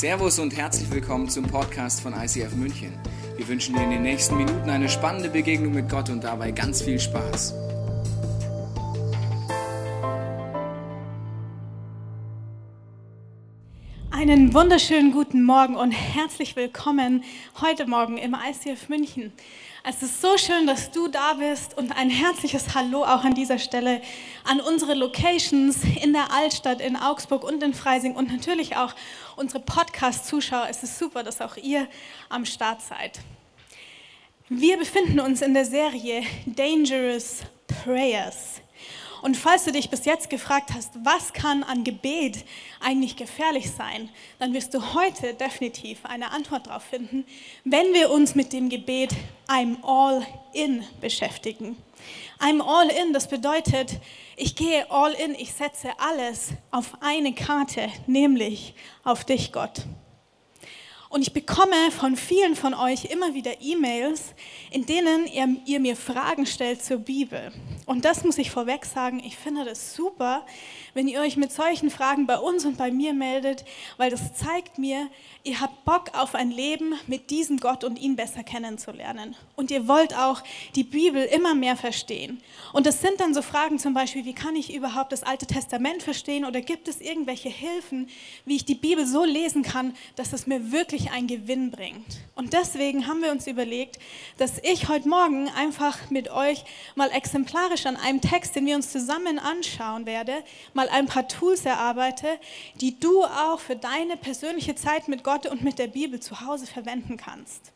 Servus und herzlich willkommen zum Podcast von ICF München. Wir wünschen dir in den nächsten Minuten eine spannende Begegnung mit Gott und dabei ganz viel Spaß. Einen wunderschönen guten Morgen und herzlich willkommen heute Morgen im ICF München. Es ist so schön, dass du da bist und ein herzliches Hallo auch an dieser Stelle an unsere Locations in der Altstadt, in Augsburg und in Freising und natürlich auch unsere Podcast-Zuschauer. Es ist super, dass auch ihr am Start seid. Wir befinden uns in der Serie Dangerous Prayers. Und falls du dich bis jetzt gefragt hast, was kann an Gebet eigentlich gefährlich sein, dann wirst du heute definitiv eine Antwort darauf finden, wenn wir uns mit dem Gebet I'm all in beschäftigen. I'm all in, das bedeutet, ich gehe all in, ich setze alles auf eine Karte, nämlich auf dich, Gott. Und ich bekomme von vielen von euch immer wieder E-Mails, in denen ihr, ihr, mir Fragen stellt zur Bibel. Und das muss ich vorweg sagen, ich finde das super, wenn ihr euch mit solchen Fragen bei uns und bei mir meldet, weil das zeigt mir, ihr habt Bock auf ein Leben mit diesem Gott und ihn besser kennenzulernen. Und ihr wollt auch die Bibel immer mehr verstehen. Und das sind dann so Fragen zum Beispiel, wie kann ich überhaupt das Alte Testament verstehen oder gibt es irgendwelche Hilfen, wie ich die Bibel so lesen kann, dass es mir wirklich einen Gewinn bringt. Und deswegen haben wir uns überlegt, dass ich heute Morgen einfach mit euch mal exemplarisch an einem Text, den wir uns zusammen anschauen werden, mal ein paar Tools erarbeite, die du auch für deine persönliche Zeit mit Gott und mit der Bibel zu Hause verwenden kannst.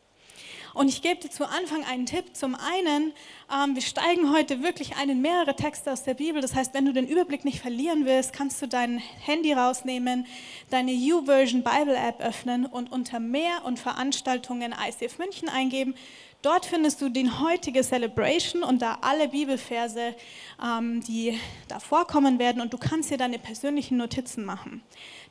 Und ich gebe dir zu Anfang einen Tipp. Zum einen, ähm, wir steigen heute wirklich ein in mehrere Texte aus der Bibel. Das heißt, wenn du den Überblick nicht verlieren willst, kannst du dein Handy rausnehmen, deine YouVersion Bible App öffnen und unter Mehr und Veranstaltungen ICF München eingeben. Dort findest du die heutige Celebration und da alle Bibelverse, ähm, die da vorkommen werden und du kannst dir deine persönlichen Notizen machen.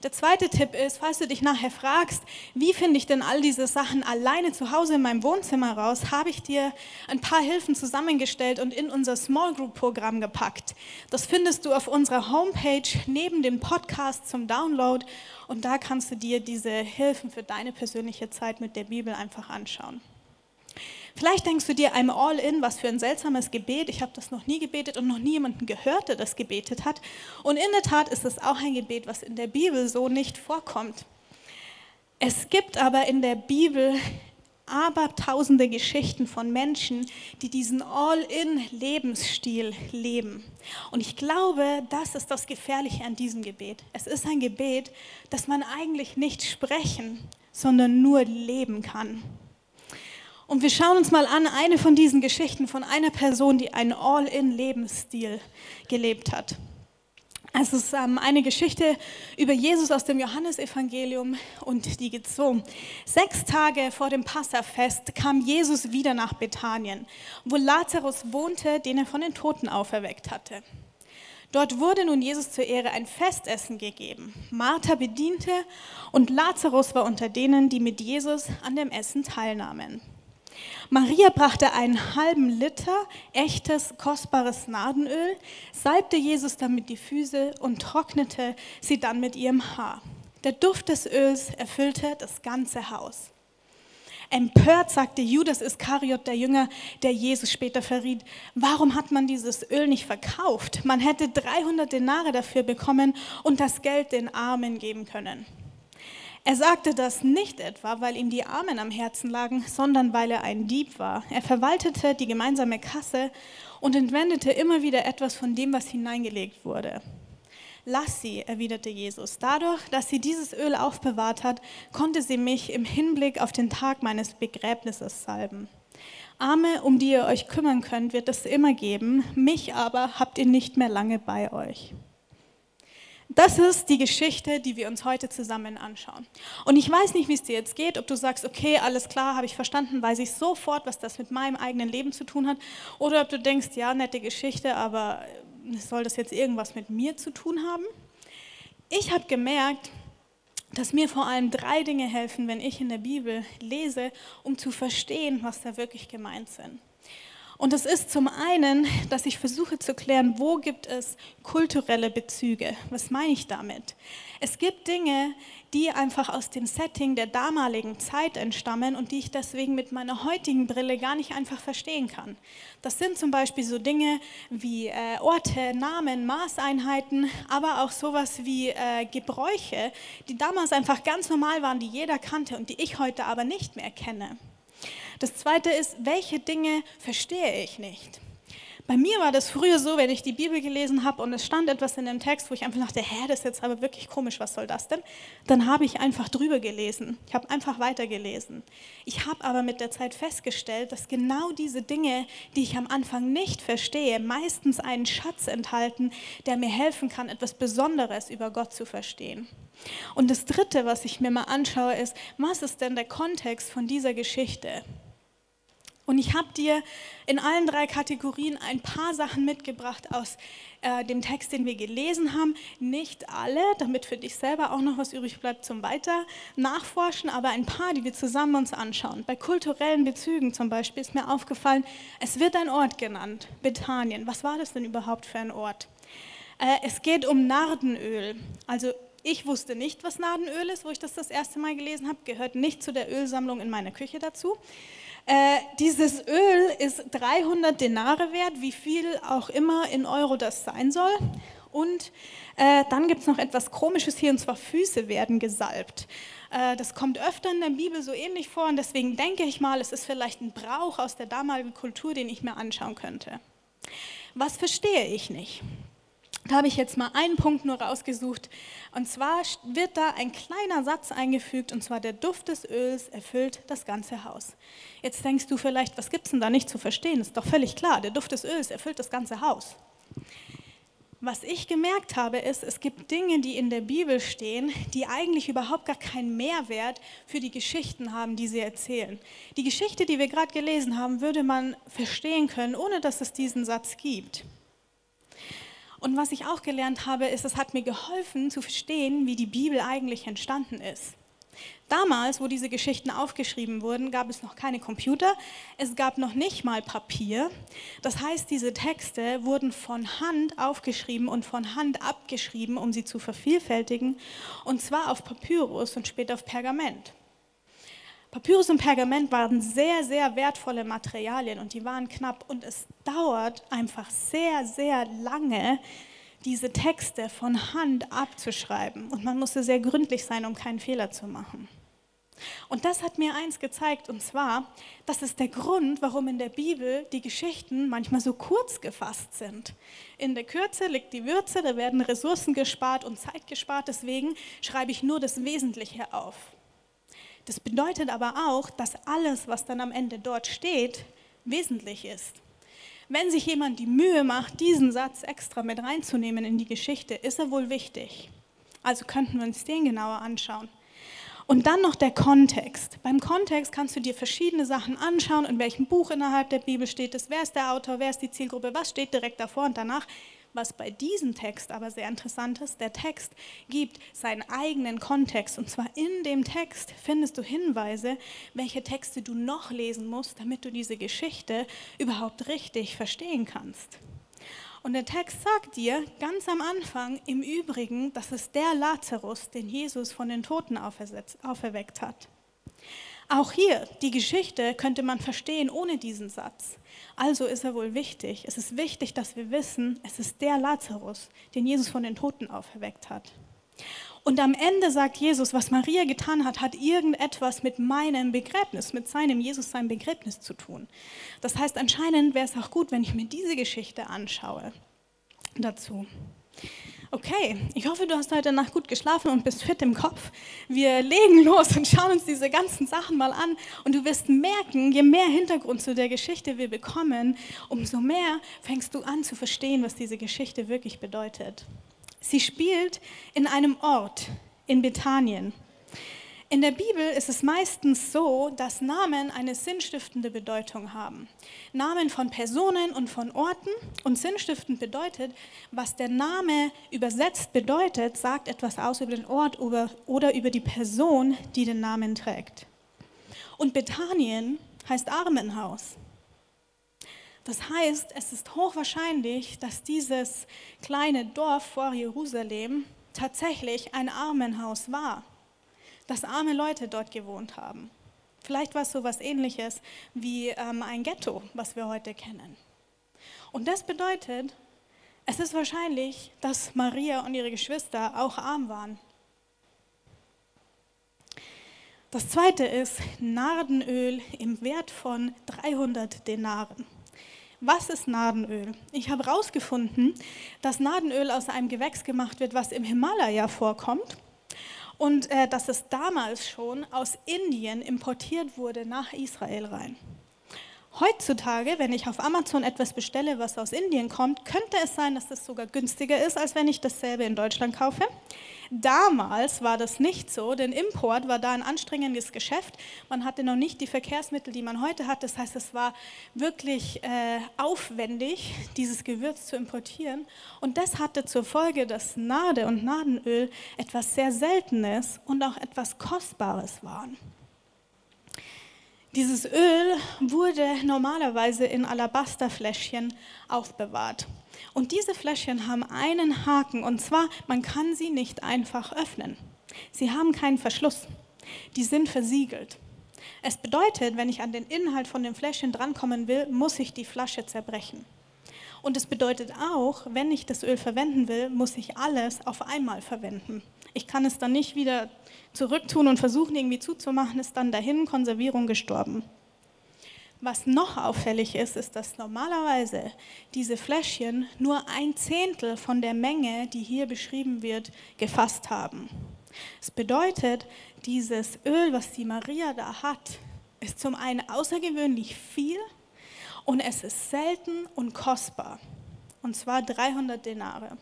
Der zweite Tipp ist, falls du dich nachher fragst, wie finde ich denn all diese Sachen alleine zu Hause in meinem Wohnzimmer raus, habe ich dir ein paar Hilfen zusammengestellt und in unser Small Group Programm gepackt. Das findest du auf unserer Homepage neben dem Podcast zum Download und da kannst du dir diese Hilfen für deine persönliche Zeit mit der Bibel einfach anschauen. Vielleicht denkst du dir, I'm all in, was für ein seltsames Gebet. Ich habe das noch nie gebetet und noch nie jemanden gehört, der das gebetet hat. Und in der Tat ist es auch ein Gebet, was in der Bibel so nicht vorkommt. Es gibt aber in der Bibel aber tausende Geschichten von Menschen, die diesen All-in-Lebensstil leben. Und ich glaube, das ist das Gefährliche an diesem Gebet. Es ist ein Gebet, das man eigentlich nicht sprechen, sondern nur leben kann. Und wir schauen uns mal an eine von diesen Geschichten von einer Person, die einen All-in-Lebensstil gelebt hat. Es ist ähm, eine Geschichte über Jesus aus dem Johannesevangelium und die geht so. Sechs Tage vor dem Passafest kam Jesus wieder nach Bethanien, wo Lazarus wohnte, den er von den Toten auferweckt hatte. Dort wurde nun Jesus zur Ehre ein Festessen gegeben. Martha bediente und Lazarus war unter denen, die mit Jesus an dem Essen teilnahmen. Maria brachte einen halben Liter echtes, kostbares Nadenöl, salbte Jesus damit die Füße und trocknete sie dann mit ihrem Haar. Der Duft des Öls erfüllte das ganze Haus. Empört sagte Judas Iskariot, der Jünger, der Jesus später verriet, warum hat man dieses Öl nicht verkauft? Man hätte 300 Denare dafür bekommen und das Geld den Armen geben können. Er sagte das nicht etwa, weil ihm die Armen am Herzen lagen, sondern weil er ein Dieb war. Er verwaltete die gemeinsame Kasse und entwendete immer wieder etwas von dem, was hineingelegt wurde. Lass sie, erwiderte Jesus. Dadurch, dass sie dieses Öl aufbewahrt hat, konnte sie mich im Hinblick auf den Tag meines Begräbnisses salben. Arme, um die ihr euch kümmern könnt, wird es immer geben, mich aber habt ihr nicht mehr lange bei euch. Das ist die Geschichte, die wir uns heute zusammen anschauen. Und ich weiß nicht, wie es dir jetzt geht, ob du sagst, okay, alles klar, habe ich verstanden, weiß ich sofort, was das mit meinem eigenen Leben zu tun hat, oder ob du denkst, ja, nette Geschichte, aber soll das jetzt irgendwas mit mir zu tun haben? Ich habe gemerkt, dass mir vor allem drei Dinge helfen, wenn ich in der Bibel lese, um zu verstehen, was da wirklich gemeint sind. Und es ist zum einen, dass ich versuche zu klären, wo gibt es kulturelle Bezüge. Was meine ich damit? Es gibt Dinge, die einfach aus dem Setting der damaligen Zeit entstammen und die ich deswegen mit meiner heutigen Brille gar nicht einfach verstehen kann. Das sind zum Beispiel so Dinge wie äh, Orte, Namen, Maßeinheiten, aber auch sowas wie äh, Gebräuche, die damals einfach ganz normal waren, die jeder kannte und die ich heute aber nicht mehr kenne. Das Zweite ist, welche Dinge verstehe ich nicht? Bei mir war das früher so, wenn ich die Bibel gelesen habe und es stand etwas in dem Text, wo ich einfach dachte, hä, das ist jetzt aber wirklich komisch, was soll das denn? Dann habe ich einfach drüber gelesen. Ich habe einfach weitergelesen. Ich habe aber mit der Zeit festgestellt, dass genau diese Dinge, die ich am Anfang nicht verstehe, meistens einen Schatz enthalten, der mir helfen kann, etwas Besonderes über Gott zu verstehen. Und das Dritte, was ich mir mal anschaue, ist, was ist denn der Kontext von dieser Geschichte? Und ich habe dir in allen drei Kategorien ein paar Sachen mitgebracht aus äh, dem Text, den wir gelesen haben. Nicht alle, damit für dich selber auch noch was übrig bleibt zum Weiter nachforschen, aber ein paar, die wir zusammen uns anschauen. Bei kulturellen Bezügen zum Beispiel ist mir aufgefallen, es wird ein Ort genannt, Bethanien. Was war das denn überhaupt für ein Ort? Äh, es geht um Nardenöl. Also ich wusste nicht, was Nardenöl ist, wo ich das das erste Mal gelesen habe, gehört nicht zu der Ölsammlung in meiner Küche dazu. Äh, dieses Öl ist 300 Denare wert, wie viel auch immer in Euro das sein soll. Und äh, dann gibt es noch etwas Komisches hier, und zwar Füße werden gesalbt. Äh, das kommt öfter in der Bibel so ähnlich vor und deswegen denke ich mal, es ist vielleicht ein Brauch aus der damaligen Kultur, den ich mir anschauen könnte. Was verstehe ich nicht? Da habe ich jetzt mal einen Punkt nur rausgesucht. Und zwar wird da ein kleiner Satz eingefügt, und zwar der Duft des Öls erfüllt das ganze Haus. Jetzt denkst du vielleicht, was gibt es denn da nicht zu verstehen? Ist doch völlig klar, der Duft des Öls erfüllt das ganze Haus. Was ich gemerkt habe, ist, es gibt Dinge, die in der Bibel stehen, die eigentlich überhaupt gar keinen Mehrwert für die Geschichten haben, die sie erzählen. Die Geschichte, die wir gerade gelesen haben, würde man verstehen können, ohne dass es diesen Satz gibt. Und was ich auch gelernt habe, ist, es hat mir geholfen zu verstehen, wie die Bibel eigentlich entstanden ist. Damals, wo diese Geschichten aufgeschrieben wurden, gab es noch keine Computer, es gab noch nicht mal Papier. Das heißt, diese Texte wurden von Hand aufgeschrieben und von Hand abgeschrieben, um sie zu vervielfältigen, und zwar auf Papyrus und später auf Pergament. Papyrus und Pergament waren sehr, sehr wertvolle Materialien und die waren knapp und es dauert einfach sehr, sehr lange, diese Texte von Hand abzuschreiben und man musste sehr gründlich sein, um keinen Fehler zu machen. Und das hat mir eins gezeigt, und zwar, das ist der Grund, warum in der Bibel die Geschichten manchmal so kurz gefasst sind. In der Kürze liegt die Würze, da werden Ressourcen gespart und Zeit gespart, deswegen schreibe ich nur das Wesentliche auf. Das bedeutet aber auch, dass alles, was dann am Ende dort steht, wesentlich ist. Wenn sich jemand die Mühe macht, diesen Satz extra mit reinzunehmen in die Geschichte, ist er wohl wichtig. Also könnten wir uns den genauer anschauen. Und dann noch der Kontext. Beim Kontext kannst du dir verschiedene Sachen anschauen, in welchem Buch innerhalb der Bibel steht es, wer ist der Autor, wer ist die Zielgruppe, was steht direkt davor und danach. Was bei diesem Text aber sehr interessant ist, der Text gibt seinen eigenen Kontext. Und zwar in dem Text findest du Hinweise, welche Texte du noch lesen musst, damit du diese Geschichte überhaupt richtig verstehen kannst. Und der Text sagt dir ganz am Anfang im Übrigen, das ist der Lazarus, den Jesus von den Toten auferweckt hat. Auch hier, die Geschichte könnte man verstehen ohne diesen Satz. Also ist er wohl wichtig. Es ist wichtig, dass wir wissen, es ist der Lazarus, den Jesus von den Toten auferweckt hat. Und am Ende sagt Jesus, was Maria getan hat, hat irgendetwas mit meinem Begräbnis, mit seinem Jesus, seinem Begräbnis zu tun. Das heißt, anscheinend wäre es auch gut, wenn ich mir diese Geschichte anschaue dazu. Okay, ich hoffe, du hast heute Nacht gut geschlafen und bist fit im Kopf. Wir legen los und schauen uns diese ganzen Sachen mal an. Und du wirst merken, je mehr Hintergrund zu der Geschichte wir bekommen, umso mehr fängst du an zu verstehen, was diese Geschichte wirklich bedeutet. Sie spielt in einem Ort in Bethanien. In der Bibel ist es meistens so, dass Namen eine sinnstiftende Bedeutung haben. Namen von Personen und von Orten. Und sinnstiftend bedeutet, was der Name übersetzt bedeutet, sagt etwas aus über den Ort oder über die Person, die den Namen trägt. Und Bethanien heißt Armenhaus. Das heißt, es ist hochwahrscheinlich, dass dieses kleine Dorf vor Jerusalem tatsächlich ein Armenhaus war, dass arme Leute dort gewohnt haben. Vielleicht war es so etwas ähnliches wie ähm, ein Ghetto, was wir heute kennen. Und das bedeutet, es ist wahrscheinlich, dass Maria und ihre Geschwister auch arm waren. Das zweite ist Nardenöl im Wert von 300 Denaren. Was ist Nardenöl? Ich habe herausgefunden, dass Nardenöl aus einem Gewächs gemacht wird, was im Himalaya vorkommt und äh, dass es damals schon aus Indien importiert wurde nach Israel rein. Heutzutage, wenn ich auf Amazon etwas bestelle, was aus Indien kommt, könnte es sein, dass es sogar günstiger ist, als wenn ich dasselbe in Deutschland kaufe. Damals war das nicht so, denn Import war da ein anstrengendes Geschäft. Man hatte noch nicht die Verkehrsmittel, die man heute hat. Das heißt, es war wirklich äh, aufwendig, dieses Gewürz zu importieren. Und das hatte zur Folge, dass Nade und Nadenöl etwas sehr Seltenes und auch etwas Kostbares waren. Dieses Öl wurde normalerweise in Alabasterfläschchen aufbewahrt. Und diese Fläschchen haben einen Haken, und zwar, man kann sie nicht einfach öffnen. Sie haben keinen Verschluss. Die sind versiegelt. Es bedeutet, wenn ich an den Inhalt von dem Fläschchen drankommen will, muss ich die Flasche zerbrechen. Und es bedeutet auch, wenn ich das Öl verwenden will, muss ich alles auf einmal verwenden. Ich kann es dann nicht wieder zurücktun und versuchen irgendwie zuzumachen, ist dann dahin, Konservierung gestorben. Was noch auffällig ist, ist, dass normalerweise diese Fläschchen nur ein Zehntel von der Menge, die hier beschrieben wird, gefasst haben. Es bedeutet, dieses Öl, was die Maria da hat, ist zum einen außergewöhnlich viel und es ist selten und kostbar. Und zwar 300 Denare.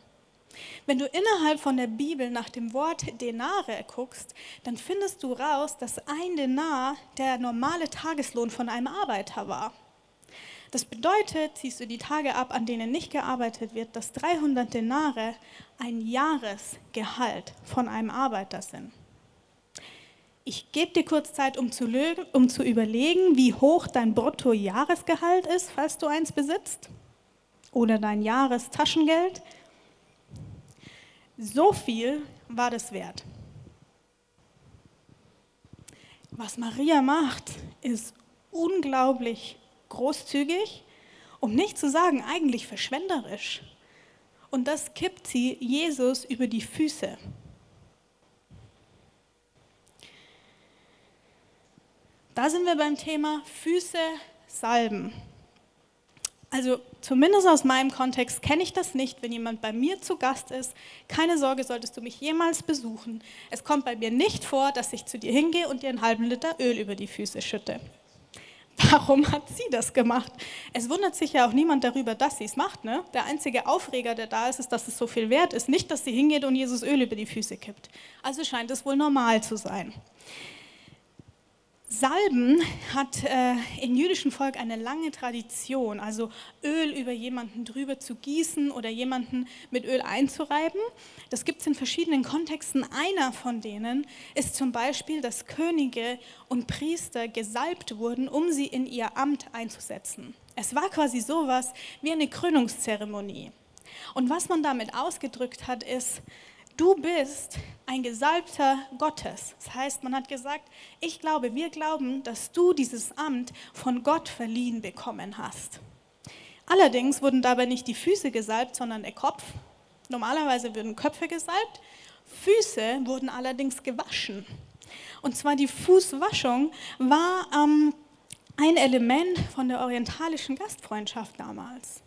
Wenn du innerhalb von der Bibel nach dem Wort Denare guckst, dann findest du raus, dass ein Denar der normale Tageslohn von einem Arbeiter war. Das bedeutet, ziehst du die Tage ab, an denen nicht gearbeitet wird, dass 300 Denare ein Jahresgehalt von einem Arbeiter sind. Ich gebe dir kurz Zeit, um zu, um zu überlegen, wie hoch dein Bruttojahresgehalt ist, falls du eins besitzt, oder dein Jahrestaschengeld. So viel war das wert. Was Maria macht, ist unglaublich großzügig, um nicht zu sagen eigentlich verschwenderisch. Und das kippt sie Jesus über die Füße. Da sind wir beim Thema Füße salben. Also zumindest aus meinem Kontext kenne ich das nicht, wenn jemand bei mir zu Gast ist. Keine Sorge, solltest du mich jemals besuchen. Es kommt bei mir nicht vor, dass ich zu dir hingehe und dir einen halben Liter Öl über die Füße schütte. Warum hat sie das gemacht? Es wundert sich ja auch niemand darüber, dass sie es macht. Ne? Der einzige Aufreger, der da ist, ist, dass es so viel wert ist. Nicht, dass sie hingeht und Jesus Öl über die Füße kippt. Also scheint es wohl normal zu sein. Salben hat äh, im jüdischen Volk eine lange Tradition, also Öl über jemanden drüber zu gießen oder jemanden mit Öl einzureiben. Das gibt es in verschiedenen Kontexten. Einer von denen ist zum Beispiel, dass Könige und Priester gesalbt wurden, um sie in ihr Amt einzusetzen. Es war quasi sowas wie eine Krönungszeremonie. Und was man damit ausgedrückt hat, ist, du bist ein Gesalbter Gottes. Das heißt, man hat gesagt, ich glaube, wir glauben, dass du dieses Amt von Gott verliehen bekommen hast. Allerdings wurden dabei nicht die Füße gesalbt, sondern der Kopf. Normalerweise würden Köpfe gesalbt. Füße wurden allerdings gewaschen. Und zwar die Fußwaschung war ähm, ein Element von der orientalischen Gastfreundschaft damals.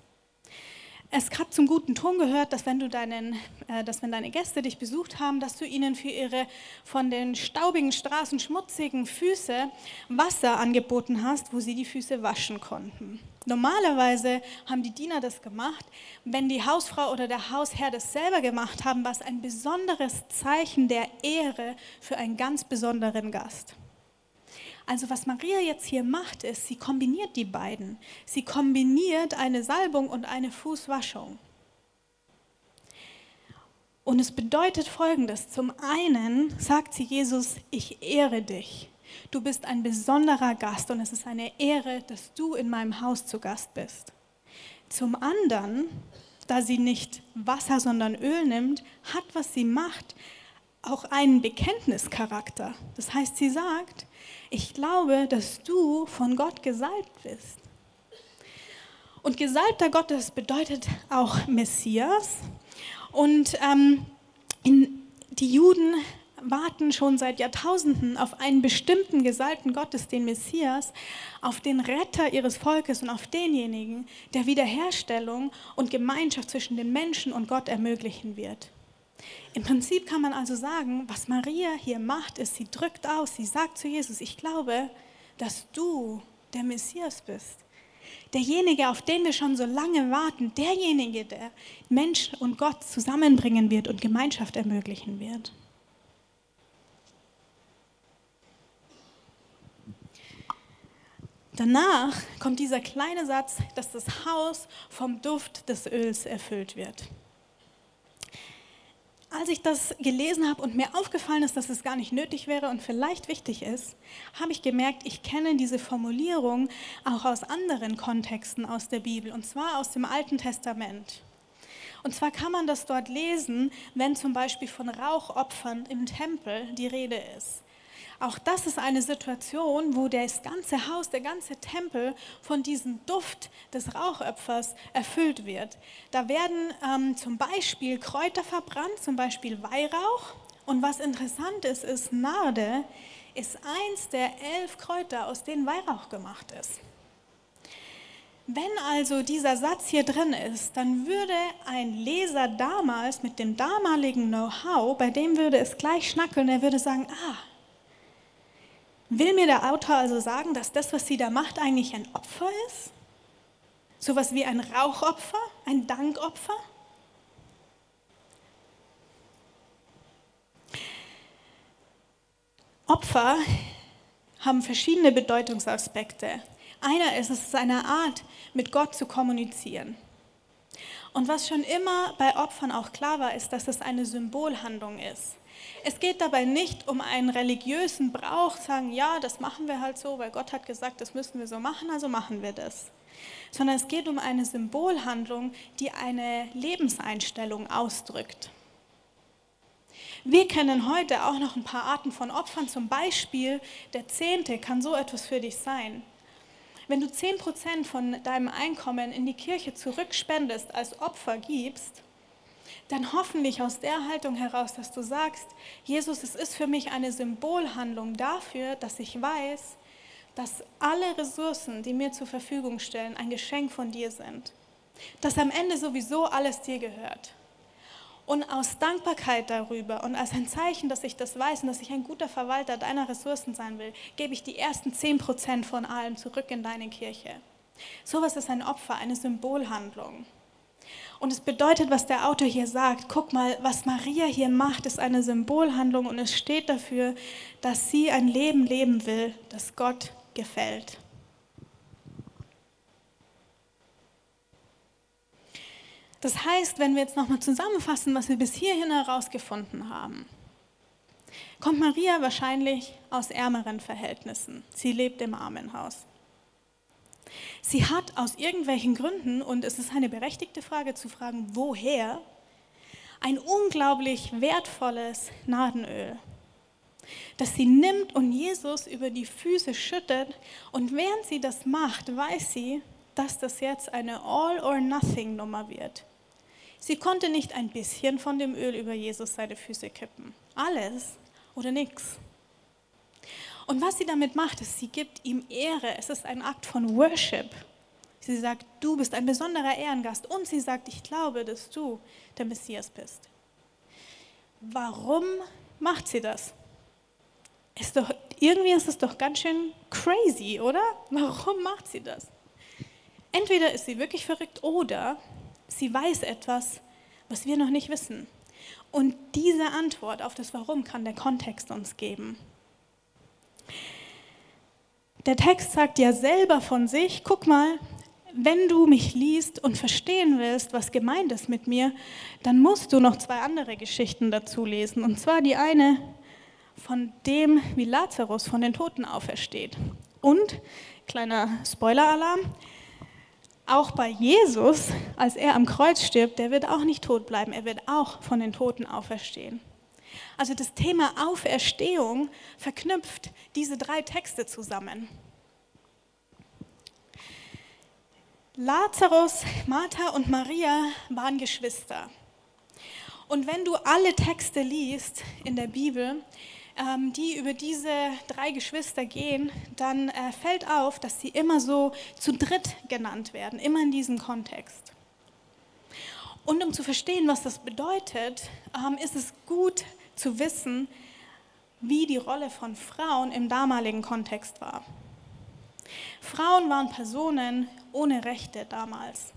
Es hat zum guten Ton gehört, dass wenn, du deinen, äh, dass wenn deine Gäste dich besucht haben, dass du ihnen für ihre von den staubigen Straßen schmutzigen Füße Wasser angeboten hast, wo sie die Füße waschen konnten. Normalerweise haben die Diener das gemacht. Wenn die Hausfrau oder der Hausherr das selber gemacht haben, war es ein besonderes Zeichen der Ehre für einen ganz besonderen Gast. Also was Maria jetzt hier macht, ist, sie kombiniert die beiden. Sie kombiniert eine Salbung und eine Fußwaschung. Und es bedeutet Folgendes. Zum einen sagt sie Jesus, ich ehre dich. Du bist ein besonderer Gast und es ist eine Ehre, dass du in meinem Haus zu Gast bist. Zum anderen, da sie nicht Wasser, sondern Öl nimmt, hat, was sie macht, auch einen Bekenntnischarakter. Das heißt, sie sagt, ich glaube, dass du von Gott gesalbt bist. Und Gesalbter Gottes bedeutet auch Messias. Und ähm, in, die Juden warten schon seit Jahrtausenden auf einen bestimmten Gesalbten Gottes, den Messias, auf den Retter ihres Volkes und auf denjenigen, der Wiederherstellung und Gemeinschaft zwischen den Menschen und Gott ermöglichen wird. Im Prinzip kann man also sagen, was Maria hier macht, ist, sie drückt aus, sie sagt zu Jesus, ich glaube, dass du der Messias bist. Derjenige, auf den wir schon so lange warten, derjenige, der Mensch und Gott zusammenbringen wird und Gemeinschaft ermöglichen wird. Danach kommt dieser kleine Satz, dass das Haus vom Duft des Öls erfüllt wird. Als ich das gelesen habe und mir aufgefallen ist, dass es gar nicht nötig wäre und vielleicht wichtig ist, habe ich gemerkt, ich kenne diese Formulierung auch aus anderen Kontexten aus der Bibel, und zwar aus dem Alten Testament. Und zwar kann man das dort lesen, wenn zum Beispiel von Rauchopfern im Tempel die Rede ist. Auch das ist eine Situation, wo das ganze Haus, der ganze Tempel von diesem Duft des Rauchopfers erfüllt wird. Da werden ähm, zum Beispiel Kräuter verbrannt, zum Beispiel Weihrauch. Und was interessant ist, ist Narde ist eins der elf Kräuter, aus denen Weihrauch gemacht ist. Wenn also dieser Satz hier drin ist, dann würde ein Leser damals mit dem damaligen Know-how, bei dem würde es gleich schnackeln, er würde sagen, ah, Will mir der Autor also sagen, dass das, was sie da macht, eigentlich ein Opfer ist? Sowas wie ein Rauchopfer, ein Dankopfer? Opfer haben verschiedene Bedeutungsaspekte. Einer ist, es ist eine Art, mit Gott zu kommunizieren. Und was schon immer bei Opfern auch klar war, ist, dass es eine Symbolhandlung ist. Es geht dabei nicht um einen religiösen Brauch, sagen, ja, das machen wir halt so, weil Gott hat gesagt, das müssen wir so machen, also machen wir das. Sondern es geht um eine Symbolhandlung, die eine Lebenseinstellung ausdrückt. Wir kennen heute auch noch ein paar Arten von Opfern, zum Beispiel der Zehnte kann so etwas für dich sein. Wenn du 10% von deinem Einkommen in die Kirche zurückspendest, als Opfer gibst, dann hoffentlich aus der Haltung heraus, dass du sagst, Jesus, es ist für mich eine Symbolhandlung dafür, dass ich weiß, dass alle Ressourcen, die mir zur Verfügung stellen, ein Geschenk von dir sind. Dass am Ende sowieso alles dir gehört. Und aus Dankbarkeit darüber und als ein Zeichen, dass ich das weiß und dass ich ein guter Verwalter deiner Ressourcen sein will, gebe ich die ersten 10% von allem zurück in deine Kirche. Sowas ist ein Opfer, eine Symbolhandlung. Und es bedeutet, was der Autor hier sagt, guck mal, was Maria hier macht, ist eine Symbolhandlung und es steht dafür, dass sie ein Leben leben will, das Gott gefällt. Das heißt, wenn wir jetzt nochmal zusammenfassen, was wir bis hierhin herausgefunden haben, kommt Maria wahrscheinlich aus ärmeren Verhältnissen. Sie lebt im Armenhaus. Sie hat aus irgendwelchen Gründen, und es ist eine berechtigte Frage zu fragen, woher, ein unglaublich wertvolles Nadenöl, das sie nimmt und Jesus über die Füße schüttet. Und während sie das macht, weiß sie, dass das jetzt eine All-or-Nothing-Nummer wird. Sie konnte nicht ein bisschen von dem Öl über Jesus seine Füße kippen. Alles oder nichts. Und was sie damit macht, ist, sie gibt ihm Ehre. Es ist ein Akt von Worship. Sie sagt, du bist ein besonderer Ehrengast. Und sie sagt, ich glaube, dass du der Messias bist. Warum macht sie das? Ist doch, irgendwie ist es doch ganz schön crazy, oder? Warum macht sie das? Entweder ist sie wirklich verrückt oder sie weiß etwas, was wir noch nicht wissen. Und diese Antwort auf das Warum kann der Kontext uns geben. Der Text sagt ja selber von sich, guck mal, wenn du mich liest und verstehen willst, was gemeint ist mit mir, dann musst du noch zwei andere Geschichten dazu lesen. Und zwar die eine von dem, wie Lazarus von den Toten aufersteht. Und, kleiner Spoiler-Alarm, auch bei Jesus, als er am Kreuz stirbt, der wird auch nicht tot bleiben, er wird auch von den Toten auferstehen. Also das Thema Auferstehung verknüpft diese drei Texte zusammen. Lazarus, Martha und Maria waren Geschwister. Und wenn du alle Texte liest in der Bibel, ähm, die über diese drei Geschwister gehen, dann äh, fällt auf, dass sie immer so zu dritt genannt werden, immer in diesem Kontext. Und um zu verstehen, was das bedeutet, ähm, ist es gut zu wissen, wie die Rolle von Frauen im damaligen Kontext war. Frauen waren Personen ohne Rechte damals.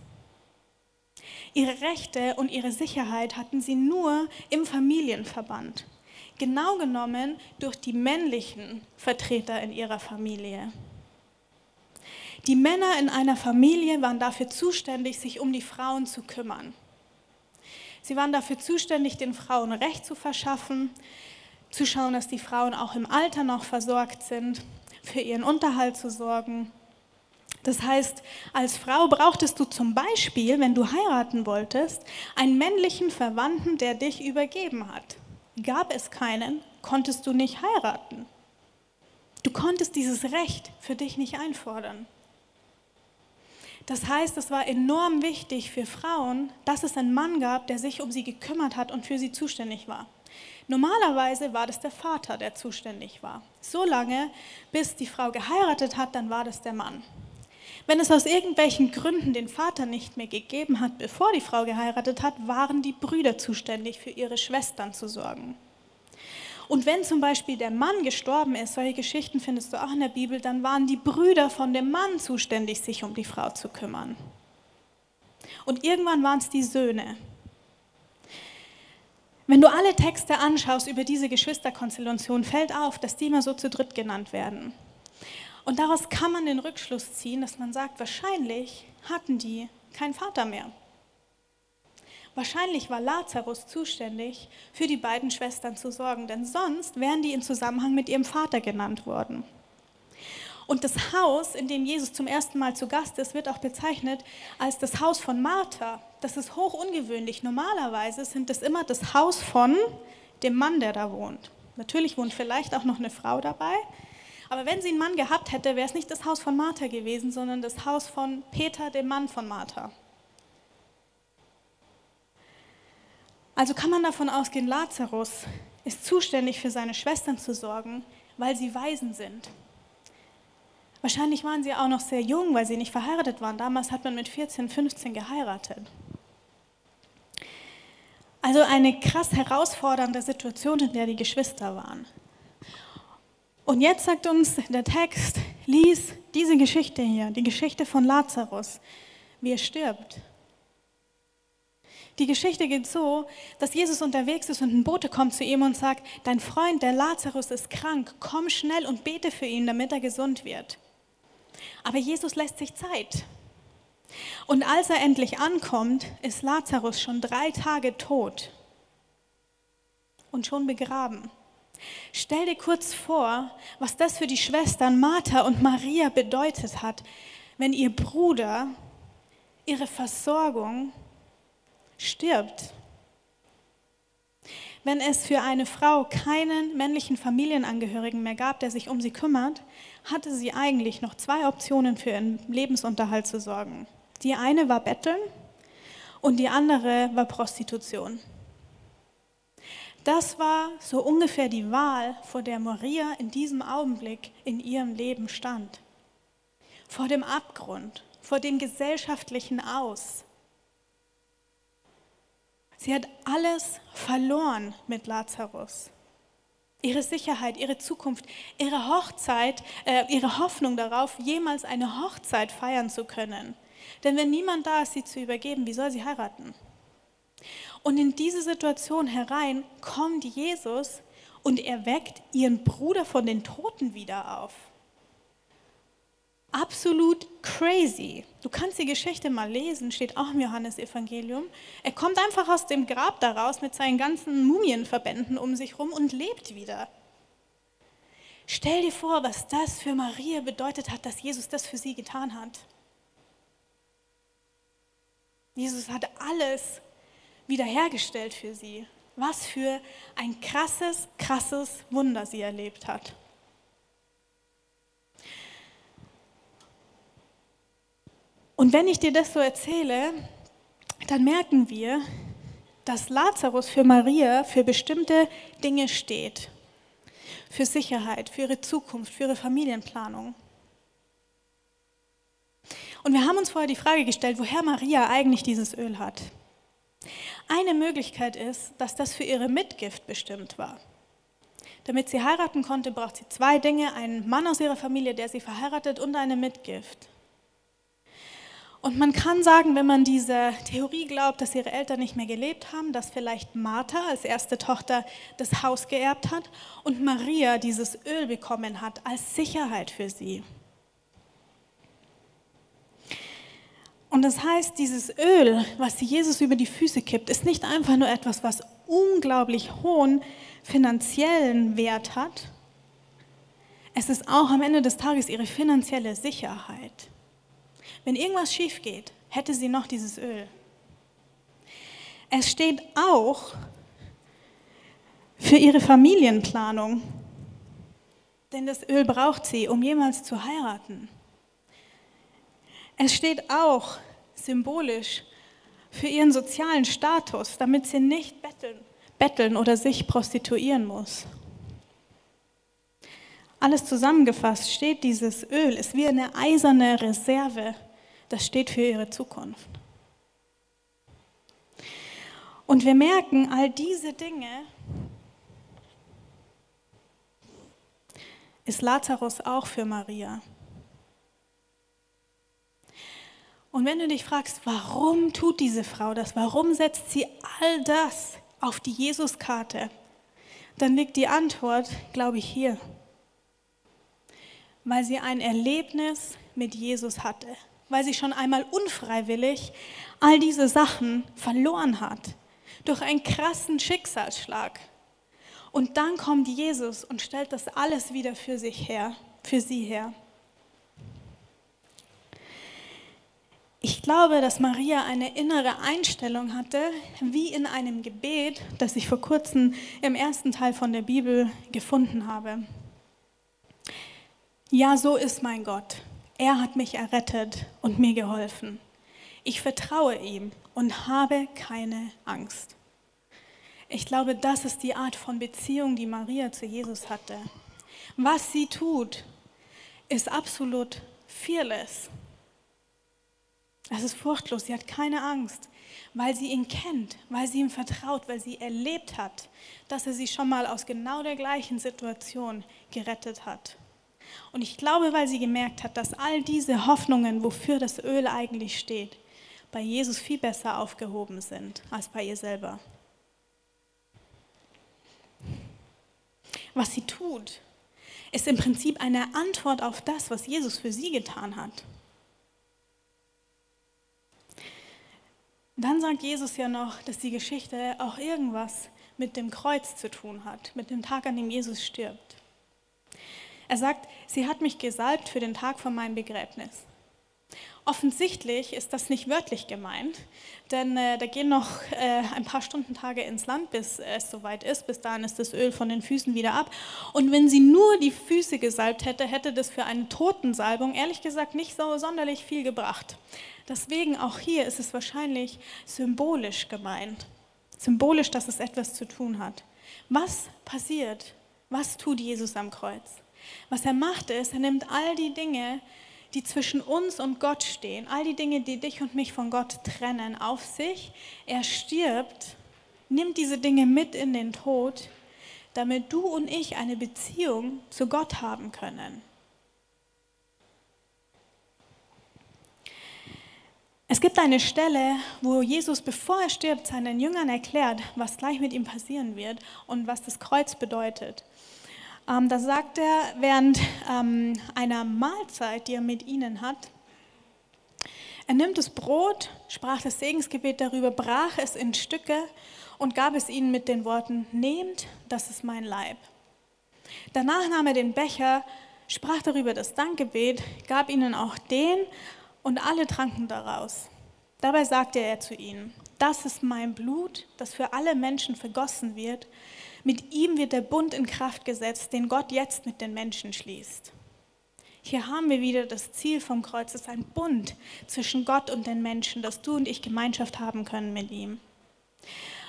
Ihre Rechte und ihre Sicherheit hatten sie nur im Familienverband, genau genommen durch die männlichen Vertreter in ihrer Familie. Die Männer in einer Familie waren dafür zuständig, sich um die Frauen zu kümmern. Sie waren dafür zuständig, den Frauen Recht zu verschaffen, zu schauen, dass die Frauen auch im Alter noch versorgt sind, für ihren Unterhalt zu sorgen das heißt, als Frau brauchtest du zum Beispiel, wenn du heiraten wolltest, einen männlichen Verwandten, der dich übergeben hat. Gab es keinen, konntest du nicht heiraten. Du konntest dieses Recht für dich nicht einfordern. Das heißt, es war enorm wichtig für Frauen, dass es einen Mann gab, der sich um sie gekümmert hat und für sie zuständig war. Normalerweise war das der Vater, der zuständig war. So lange, bis die Frau geheiratet hat, dann war das der Mann. Wenn es aus irgendwelchen Gründen den Vater nicht mehr gegeben hat, bevor die Frau geheiratet hat, waren die Brüder zuständig, für ihre Schwestern zu sorgen. Und wenn zum Beispiel der Mann gestorben ist, solche Geschichten findest du auch in der Bibel, dann waren die Brüder von dem Mann zuständig, sich um die Frau zu kümmern. Und irgendwann waren es die Söhne. Wenn du alle Texte anschaust über diese Geschwisterkonstellation, fällt auf, dass die immer so zu dritt genannt werden. Und daraus kann man den Rückschluss ziehen, dass man sagt, wahrscheinlich hatten die keinen Vater mehr. Wahrscheinlich war Lazarus zuständig, für die beiden Schwestern zu sorgen, denn sonst wären die in Zusammenhang mit ihrem Vater genannt worden. Und das Haus, in dem Jesus zum ersten Mal zu Gast ist, wird auch bezeichnet als das Haus von Martha. Das ist hoch ungewöhnlich. Normalerweise sind es immer das Haus von dem Mann, der da wohnt. Natürlich wohnt vielleicht auch noch eine Frau dabei, aber wenn sie einen Mann gehabt hätte, wäre es nicht das Haus von Martha gewesen, sondern das Haus von Peter, dem Mann von Martha. Also kann man davon ausgehen, Lazarus ist zuständig für seine Schwestern zu sorgen, weil sie Waisen sind. Wahrscheinlich waren sie auch noch sehr jung, weil sie nicht verheiratet waren. Damals hat man mit 14, 15 geheiratet. Also eine krass herausfordernde Situation, in der die Geschwister waren. Und jetzt sagt uns der Text, lies diese Geschichte hier, die Geschichte von Lazarus, wie er stirbt. Die Geschichte geht so, dass Jesus unterwegs ist und ein Bote kommt zu ihm und sagt, dein Freund, der Lazarus, ist krank, komm schnell und bete für ihn, damit er gesund wird. Aber Jesus lässt sich Zeit. Und als er endlich ankommt, ist Lazarus schon drei Tage tot und schon begraben. Stell dir kurz vor, was das für die Schwestern Martha und Maria bedeutet hat, wenn ihr Bruder ihre Versorgung stirbt. Wenn es für eine Frau keinen männlichen Familienangehörigen mehr gab, der sich um sie kümmert, hatte sie eigentlich noch zwei Optionen für ihren Lebensunterhalt zu sorgen. Die eine war Betteln und die andere war Prostitution. Das war so ungefähr die Wahl, vor der Maria in diesem Augenblick in ihrem Leben stand. Vor dem Abgrund, vor dem gesellschaftlichen Aus. Sie hat alles verloren mit Lazarus. Ihre Sicherheit, ihre Zukunft, ihre Hochzeit, äh, ihre Hoffnung darauf, jemals eine Hochzeit feiern zu können. Denn wenn niemand da ist, sie zu übergeben, wie soll sie heiraten? Und in diese Situation herein kommt Jesus und er weckt ihren Bruder von den Toten wieder auf. Absolut crazy. Du kannst die Geschichte mal lesen, steht auch im Johannesevangelium. Er kommt einfach aus dem Grab daraus mit seinen ganzen Mumienverbänden um sich rum und lebt wieder. Stell dir vor, was das für Maria bedeutet hat, dass Jesus das für sie getan hat. Jesus hat alles wiederhergestellt für sie. Was für ein krasses, krasses Wunder sie erlebt hat. Und wenn ich dir das so erzähle, dann merken wir, dass Lazarus für Maria für bestimmte Dinge steht. Für Sicherheit, für ihre Zukunft, für ihre Familienplanung. Und wir haben uns vorher die Frage gestellt, woher Maria eigentlich dieses Öl hat. Eine Möglichkeit ist, dass das für ihre Mitgift bestimmt war. Damit sie heiraten konnte, braucht sie zwei Dinge, einen Mann aus ihrer Familie, der sie verheiratet, und eine Mitgift. Und man kann sagen, wenn man dieser Theorie glaubt, dass ihre Eltern nicht mehr gelebt haben, dass vielleicht Martha als erste Tochter das Haus geerbt hat und Maria dieses Öl bekommen hat als Sicherheit für sie. Und das heißt, dieses Öl, was Jesus über die Füße kippt, ist nicht einfach nur etwas, was unglaublich hohen finanziellen Wert hat. Es ist auch am Ende des Tages ihre finanzielle Sicherheit. Wenn irgendwas schief geht, hätte sie noch dieses Öl. Es steht auch für ihre Familienplanung, denn das Öl braucht sie, um jemals zu heiraten. Es steht auch symbolisch für ihren sozialen Status, damit sie nicht betteln, betteln oder sich prostituieren muss. Alles zusammengefasst steht dieses Öl, ist wie eine eiserne Reserve, das steht für ihre Zukunft. Und wir merken, all diese Dinge ist Lazarus auch für Maria. Und wenn du dich fragst, warum tut diese Frau das, warum setzt sie all das auf die Jesuskarte, dann liegt die Antwort, glaube ich, hier. Weil sie ein Erlebnis mit Jesus hatte, weil sie schon einmal unfreiwillig all diese Sachen verloren hat, durch einen krassen Schicksalsschlag. Und dann kommt Jesus und stellt das alles wieder für sich her, für sie her. Ich glaube, dass Maria eine innere Einstellung hatte, wie in einem Gebet, das ich vor kurzem im ersten Teil von der Bibel gefunden habe. Ja, so ist mein Gott. Er hat mich errettet und mir geholfen. Ich vertraue ihm und habe keine Angst. Ich glaube, das ist die Art von Beziehung, die Maria zu Jesus hatte. Was sie tut, ist absolut fearless. Es ist furchtlos, sie hat keine Angst, weil sie ihn kennt, weil sie ihm vertraut, weil sie erlebt hat, dass er sie schon mal aus genau der gleichen Situation gerettet hat. Und ich glaube, weil sie gemerkt hat, dass all diese Hoffnungen, wofür das Öl eigentlich steht, bei Jesus viel besser aufgehoben sind als bei ihr selber. Was sie tut, ist im Prinzip eine Antwort auf das, was Jesus für sie getan hat. Dann sagt Jesus ja noch, dass die Geschichte auch irgendwas mit dem Kreuz zu tun hat, mit dem Tag, an dem Jesus stirbt. Er sagt, sie hat mich gesalbt für den Tag von meinem Begräbnis. Offensichtlich ist das nicht wörtlich gemeint, denn äh, da gehen noch äh, ein paar Stundentage ins Land, bis es soweit ist. Bis dahin ist das Öl von den Füßen wieder ab. Und wenn sie nur die Füße gesalbt hätte, hätte das für eine Totensalbung ehrlich gesagt nicht so sonderlich viel gebracht. Deswegen auch hier ist es wahrscheinlich symbolisch gemeint. Symbolisch, dass es etwas zu tun hat. Was passiert? Was tut Jesus am Kreuz? Was er macht ist, er nimmt all die Dinge, die zwischen uns und Gott stehen, all die Dinge, die dich und mich von Gott trennen, auf sich. Er stirbt, nimmt diese Dinge mit in den Tod, damit du und ich eine Beziehung zu Gott haben können. Es gibt eine Stelle, wo Jesus, bevor er stirbt, seinen Jüngern erklärt, was gleich mit ihm passieren wird und was das Kreuz bedeutet. Ähm, da sagt er während ähm, einer Mahlzeit, die er mit ihnen hat, er nimmt das Brot, sprach das Segensgebet darüber, brach es in Stücke und gab es ihnen mit den Worten, nehmt, das ist mein Leib. Danach nahm er den Becher, sprach darüber das Dankgebet, gab ihnen auch den und alle tranken daraus. Dabei sagte er zu ihnen, das ist mein Blut, das für alle Menschen vergossen wird. Mit ihm wird der Bund in Kraft gesetzt, den Gott jetzt mit den Menschen schließt. Hier haben wir wieder das Ziel vom Kreuz. Es ist ein Bund zwischen Gott und den Menschen, dass du und ich Gemeinschaft haben können mit ihm.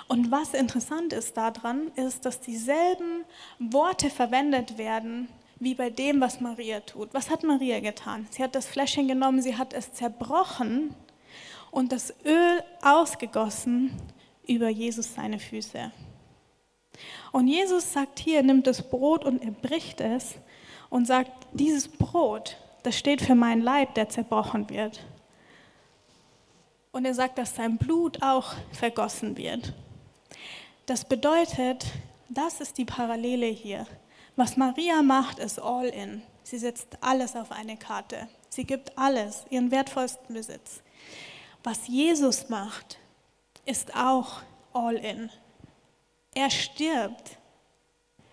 Und was interessant ist daran, ist, dass dieselben Worte verwendet werden, wie bei dem, was Maria tut. Was hat Maria getan? Sie hat das Fläschchen genommen, sie hat es zerbrochen und das Öl ausgegossen über Jesus seine Füße. Und Jesus sagt hier, nimmt das Brot und er bricht es und sagt, dieses Brot, das steht für meinen Leib, der zerbrochen wird. Und er sagt, dass sein Blut auch vergossen wird. Das bedeutet, das ist die Parallele hier. Was Maria macht, ist all in. Sie setzt alles auf eine Karte. Sie gibt alles, ihren wertvollsten Besitz. Was Jesus macht, ist auch all in. Er stirbt.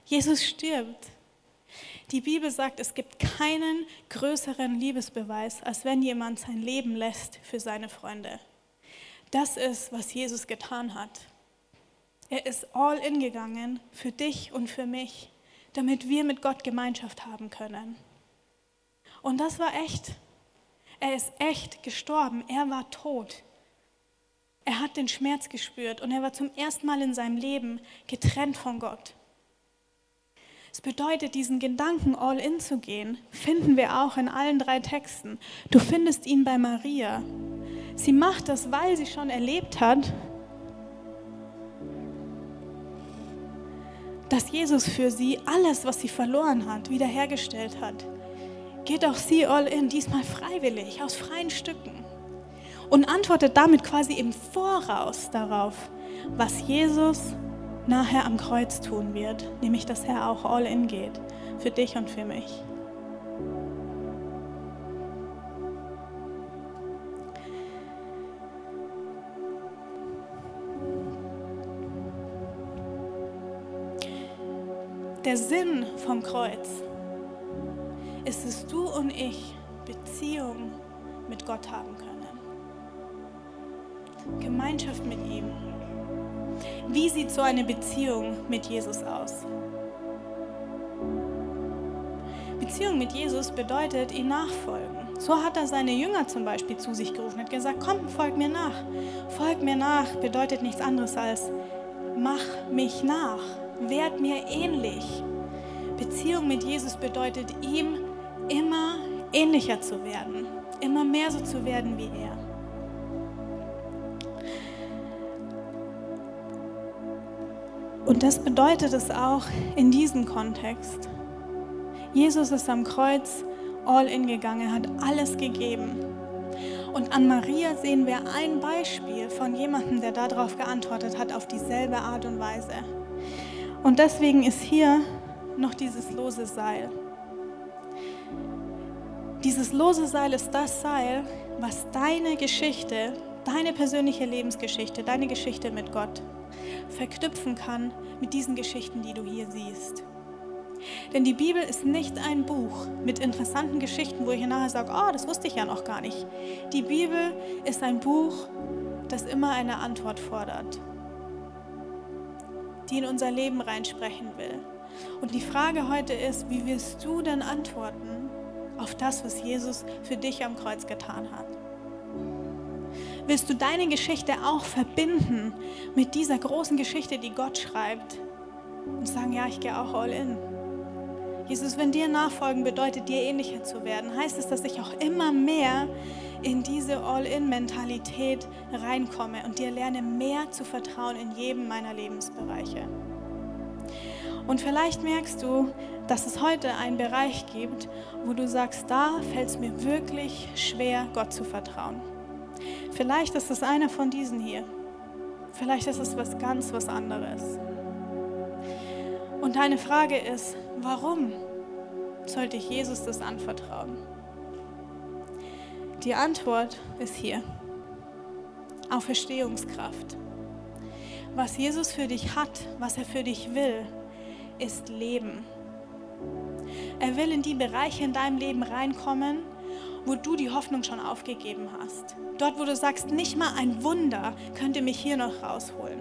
Jesus stirbt. Die Bibel sagt, es gibt keinen größeren Liebesbeweis, als wenn jemand sein Leben lässt für seine Freunde. Das ist, was Jesus getan hat. Er ist all in gegangen für dich und für mich, damit wir mit Gott Gemeinschaft haben können. Und das war echt. Er ist echt gestorben. Er war tot. Er hat den Schmerz gespürt und er war zum ersten Mal in seinem Leben getrennt von Gott. Es bedeutet, diesen Gedanken all in zu gehen, finden wir auch in allen drei Texten. Du findest ihn bei Maria. Sie macht das, weil sie schon erlebt hat, dass Jesus für sie alles, was sie verloren hat, wiederhergestellt hat. Geht auch sie all in, diesmal freiwillig, aus freien Stücken. Und antwortet damit quasi im Voraus darauf, was Jesus nachher am Kreuz tun wird, nämlich dass er auch all in geht, für dich und für mich. Der Sinn vom Kreuz ist dass du und ich Beziehung mit Gott haben können. Gemeinschaft mit ihm. Wie sieht so eine Beziehung mit Jesus aus? Beziehung mit Jesus bedeutet, ihn nachfolgen. So hat er seine Jünger zum Beispiel zu sich gerufen und gesagt, komm, folg mir nach. Folg mir nach bedeutet nichts anderes als, mach mich nach, werd mir ähnlich. Beziehung mit Jesus bedeutet, ihm immer ähnlicher zu werden, immer mehr so zu werden wie er. Und das bedeutet es auch in diesem Kontext. Jesus ist am Kreuz all in gegangen, hat alles gegeben. Und an Maria sehen wir ein Beispiel von jemandem, der darauf geantwortet hat, auf dieselbe Art und Weise. Und deswegen ist hier noch dieses lose Seil. Dieses lose Seil ist das Seil, was deine Geschichte, deine persönliche Lebensgeschichte, deine Geschichte mit Gott verknüpfen kann mit diesen Geschichten, die du hier siehst. Denn die Bibel ist nicht ein Buch mit interessanten Geschichten, wo ich nachher sage, oh, das wusste ich ja noch gar nicht. Die Bibel ist ein Buch, das immer eine Antwort fordert, die in unser Leben reinsprechen will. Und die Frage heute ist, wie wirst du denn antworten auf das, was Jesus für dich am Kreuz getan hat? Willst du deine Geschichte auch verbinden mit dieser großen Geschichte, die Gott schreibt und sagen, ja, ich gehe auch all in. Jesus, wenn dir nachfolgen bedeutet, dir ähnlicher zu werden, heißt es, dass ich auch immer mehr in diese All-in-Mentalität reinkomme und dir lerne, mehr zu vertrauen in jedem meiner Lebensbereiche. Und vielleicht merkst du, dass es heute einen Bereich gibt, wo du sagst, da fällt es mir wirklich schwer, Gott zu vertrauen. Vielleicht ist es einer von diesen hier. Vielleicht ist es was ganz was anderes. Und deine Frage ist, warum sollte ich Jesus das anvertrauen? Die Antwort ist hier. Auferstehungskraft. Was Jesus für dich hat, was er für dich will, ist Leben. Er will in die Bereiche in deinem Leben reinkommen, wo du die Hoffnung schon aufgegeben hast. Dort, wo du sagst, nicht mal ein Wunder könnte mich hier noch rausholen.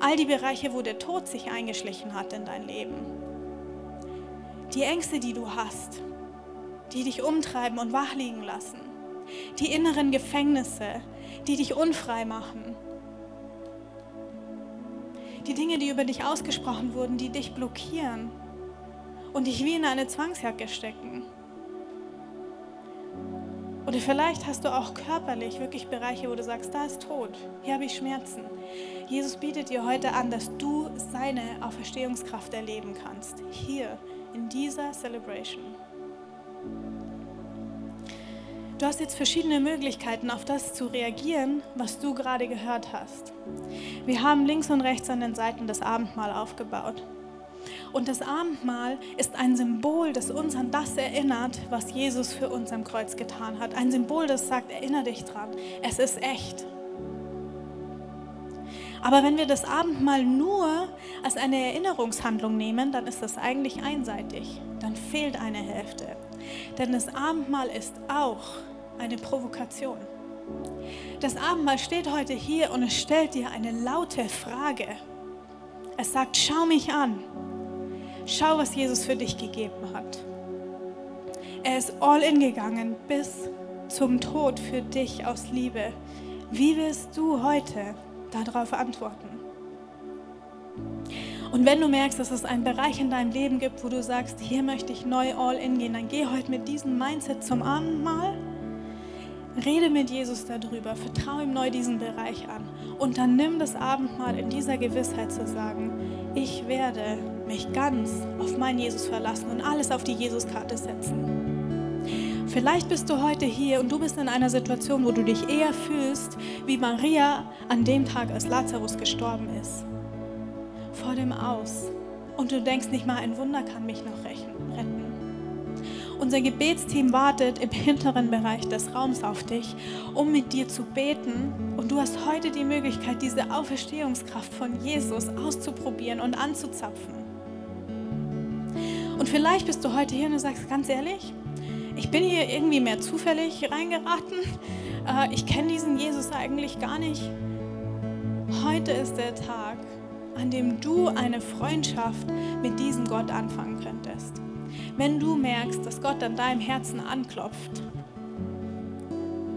All die Bereiche, wo der Tod sich eingeschlichen hat in dein Leben. Die Ängste, die du hast, die dich umtreiben und wach liegen lassen. Die inneren Gefängnisse, die dich unfrei machen. Die Dinge, die über dich ausgesprochen wurden, die dich blockieren und dich wie in eine Zwangsjacke stecken. Oder vielleicht hast du auch körperlich wirklich Bereiche, wo du sagst, da ist Tod, hier habe ich Schmerzen. Jesus bietet dir heute an, dass du seine Auferstehungskraft erleben kannst, hier in dieser Celebration. Du hast jetzt verschiedene Möglichkeiten, auf das zu reagieren, was du gerade gehört hast. Wir haben links und rechts an den Seiten das Abendmahl aufgebaut. Und das Abendmahl ist ein Symbol, das uns an das erinnert, was Jesus für uns am Kreuz getan hat. Ein Symbol, das sagt, erinnere dich dran, es ist echt. Aber wenn wir das Abendmahl nur als eine Erinnerungshandlung nehmen, dann ist das eigentlich einseitig. Dann fehlt eine Hälfte. Denn das Abendmahl ist auch eine Provokation. Das Abendmahl steht heute hier und es stellt dir eine laute Frage. Es sagt, schau mich an. Schau, was Jesus für dich gegeben hat. Er ist all in gegangen bis zum Tod für dich aus Liebe. Wie wirst du heute darauf antworten? Und wenn du merkst, dass es einen Bereich in deinem Leben gibt, wo du sagst, hier möchte ich neu all in gehen, dann geh heute mit diesem Mindset zum Abendmahl. Rede mit Jesus darüber, vertraue ihm neu diesen Bereich an und dann nimm das Abendmahl in dieser Gewissheit zu sagen, ich werde mich ganz auf meinen Jesus verlassen und alles auf die Jesuskarte setzen. Vielleicht bist du heute hier und du bist in einer Situation, wo du dich eher fühlst wie Maria an dem Tag, als Lazarus gestorben ist. Vor dem Aus. Und du denkst nicht mal, ein Wunder kann mich noch retten. Unser Gebetsteam wartet im hinteren Bereich des Raums auf dich, um mit dir zu beten. Und du hast heute die Möglichkeit, diese Auferstehungskraft von Jesus auszuprobieren und anzuzapfen. Und vielleicht bist du heute hier und du sagst ganz ehrlich, ich bin hier irgendwie mehr zufällig reingeraten. Äh, ich kenne diesen Jesus eigentlich gar nicht. Heute ist der Tag, an dem du eine Freundschaft mit diesem Gott anfangen könntest. Wenn du merkst, dass Gott an deinem Herzen anklopft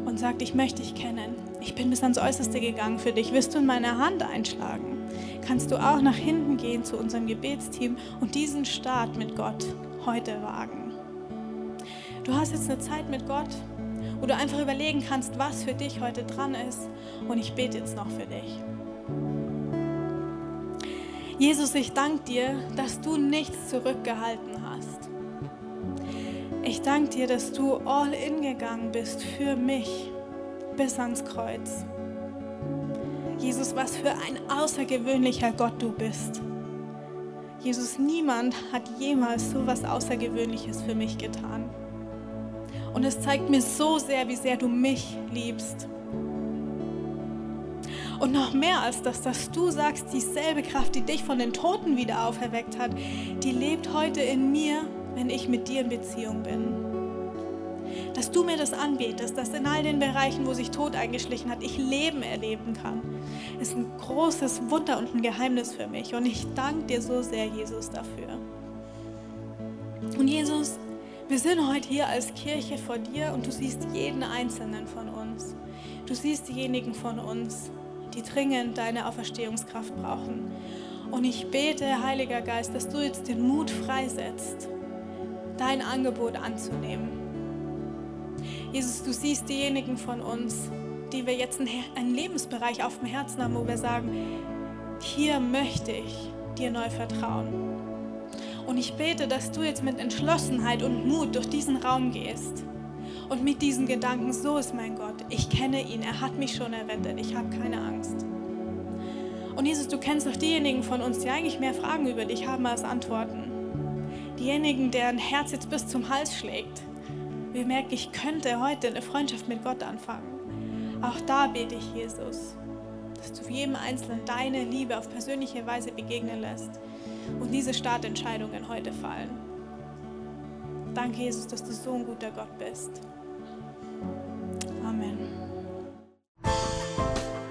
und sagt, ich möchte dich kennen, ich bin bis ans Äußerste gegangen für dich, wirst du in meine Hand einschlagen, kannst du auch nach hinten gehen zu unserem Gebetsteam und diesen Start mit Gott heute wagen. Du hast jetzt eine Zeit mit Gott, wo du einfach überlegen kannst, was für dich heute dran ist und ich bete jetzt noch für dich. Jesus, ich danke dir, dass du nichts zurückgehalten hast. Ich danke dir, dass du all in gegangen bist für mich bis ans Kreuz. Jesus, was für ein außergewöhnlicher Gott du bist. Jesus, niemand hat jemals so was Außergewöhnliches für mich getan. Und es zeigt mir so sehr, wie sehr du mich liebst. Und noch mehr als das, dass du sagst, dieselbe Kraft, die dich von den Toten wieder auferweckt hat, die lebt heute in mir, wenn ich mit dir in Beziehung bin. Dass du mir das anbietest, dass in all den Bereichen, wo sich Tod eingeschlichen hat, ich Leben erleben kann, ist ein großes Wunder und ein Geheimnis für mich. Und ich danke dir so sehr, Jesus, dafür. Und Jesus, wir sind heute hier als Kirche vor dir und du siehst jeden einzelnen von uns. Du siehst diejenigen von uns, die dringend deine Auferstehungskraft brauchen. Und ich bete, Heiliger Geist, dass du jetzt den Mut freisetzt, dein Angebot anzunehmen. Jesus, du siehst diejenigen von uns, die wir jetzt einen Lebensbereich auf dem Herzen haben, wo wir sagen, hier möchte ich dir neu vertrauen. Und ich bete, dass du jetzt mit Entschlossenheit und Mut durch diesen Raum gehst und mit diesen Gedanken, so ist mein Gott, ich kenne ihn, er hat mich schon errettet, ich habe keine Angst. Und Jesus, du kennst auch diejenigen von uns, die eigentlich mehr Fragen über dich haben als Antworten. Diejenigen, deren Herz jetzt bis zum Hals schlägt. Wir merken, ich könnte heute eine Freundschaft mit Gott anfangen. Auch da bete ich, Jesus, dass du jedem Einzelnen deine Liebe auf persönliche Weise begegnen lässt und diese Startentscheidungen heute fallen. Danke, Jesus, dass du so ein guter Gott bist.